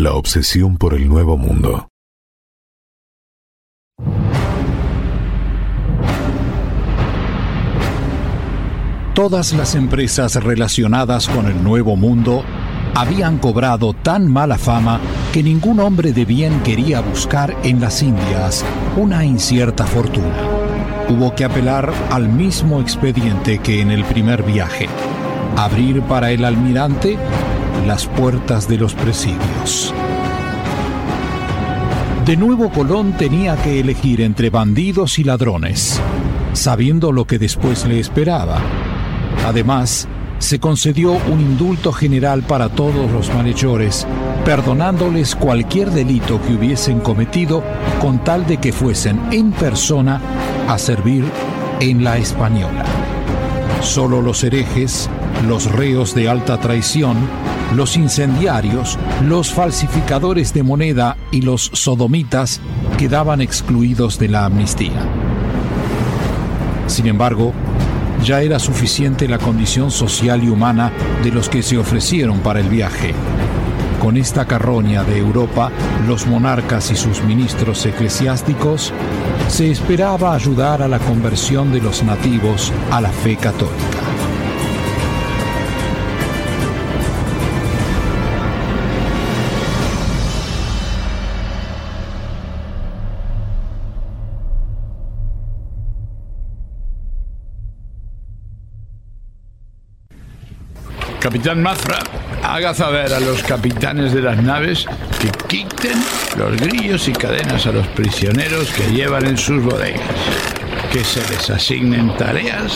La obsesión por el nuevo mundo. Todas las empresas relacionadas con el nuevo mundo habían cobrado tan mala fama que ningún hombre de bien quería buscar en las Indias una incierta fortuna. Hubo que apelar al mismo expediente que en el primer viaje, abrir para el almirante las puertas de los presidios. De nuevo Colón tenía que elegir entre bandidos y ladrones, sabiendo lo que después le esperaba. Además, se concedió un indulto general para todos los malhechores, perdonándoles cualquier delito que hubiesen cometido con tal de que fuesen en persona a servir en la española. Solo los herejes, los reos de alta traición, los incendiarios, los falsificadores de moneda y los sodomitas quedaban excluidos de la amnistía. Sin embargo, ya era suficiente la condición social y humana de los que se ofrecieron para el viaje. Con esta carroña de Europa, los monarcas y sus ministros eclesiásticos se esperaba ayudar a la conversión de los nativos a la fe católica. Capitán Mafra, haga saber a los capitanes de las naves que quiten los grillos y cadenas a los prisioneros que llevan en sus bodegas, que se les asignen tareas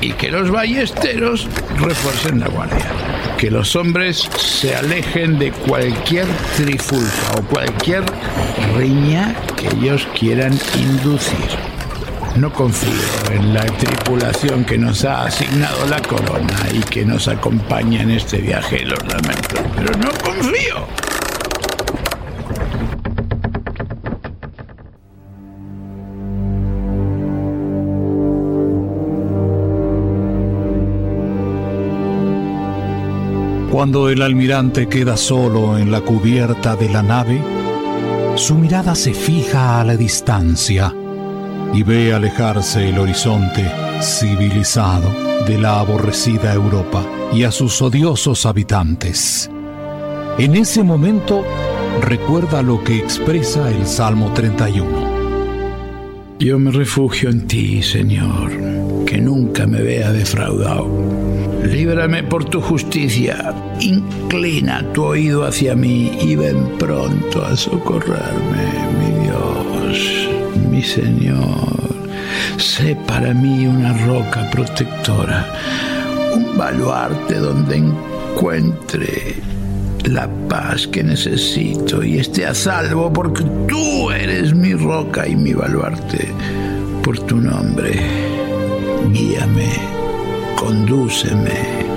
y que los ballesteros refuercen la guardia. Que los hombres se alejen de cualquier trifulca o cualquier riña que ellos quieran inducir. No confío en la tripulación que nos ha asignado la corona y que nos acompaña en este viaje de los pero no confío. Cuando el almirante queda solo en la cubierta de la nave, su mirada se fija a la distancia y ve alejarse el horizonte civilizado de la aborrecida Europa y a sus odiosos habitantes. En ese momento recuerda lo que expresa el Salmo 31. Yo me refugio en ti, Señor, que nunca me vea defraudado. Líbrame por tu justicia, inclina tu oído hacia mí y ven pronto a socorrerme, Señor. Sé para mí una roca protectora, un baluarte donde encuentre la paz que necesito y esté a salvo porque tú eres mi roca y mi baluarte. Por tu nombre, guíame, condúceme.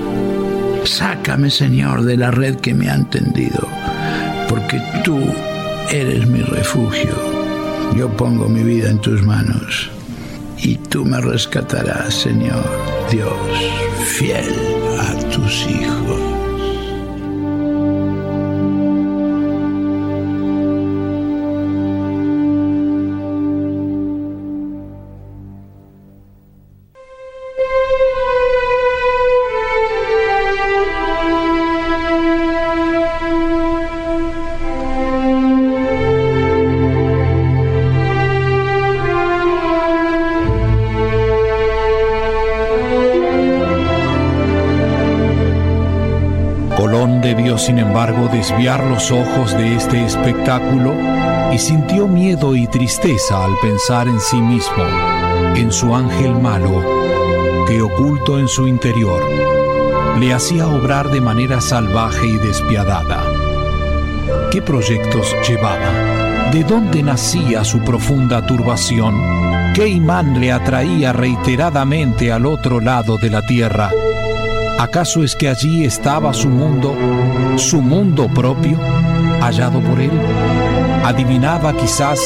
Sácame, Señor, de la red que me han tendido, porque tú eres mi refugio yo pongo mi vida en tus manos y tú me rescatarás, Señor Dios, fiel a tus hijos. Sin embargo, desviar los ojos de este espectáculo y sintió miedo y tristeza al pensar en sí mismo, en su ángel malo, que oculto en su interior, le hacía obrar de manera salvaje y despiadada. ¿Qué proyectos llevaba? ¿De dónde nacía su profunda turbación? ¿Qué imán le atraía reiteradamente al otro lado de la tierra? ¿Acaso es que allí estaba su mundo, su mundo propio, hallado por él? Adivinaba quizás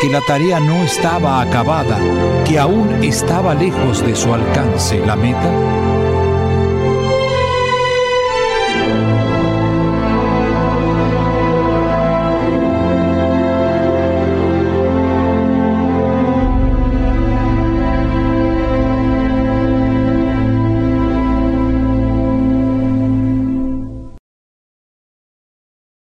que la tarea no estaba acabada, que aún estaba lejos de su alcance la meta.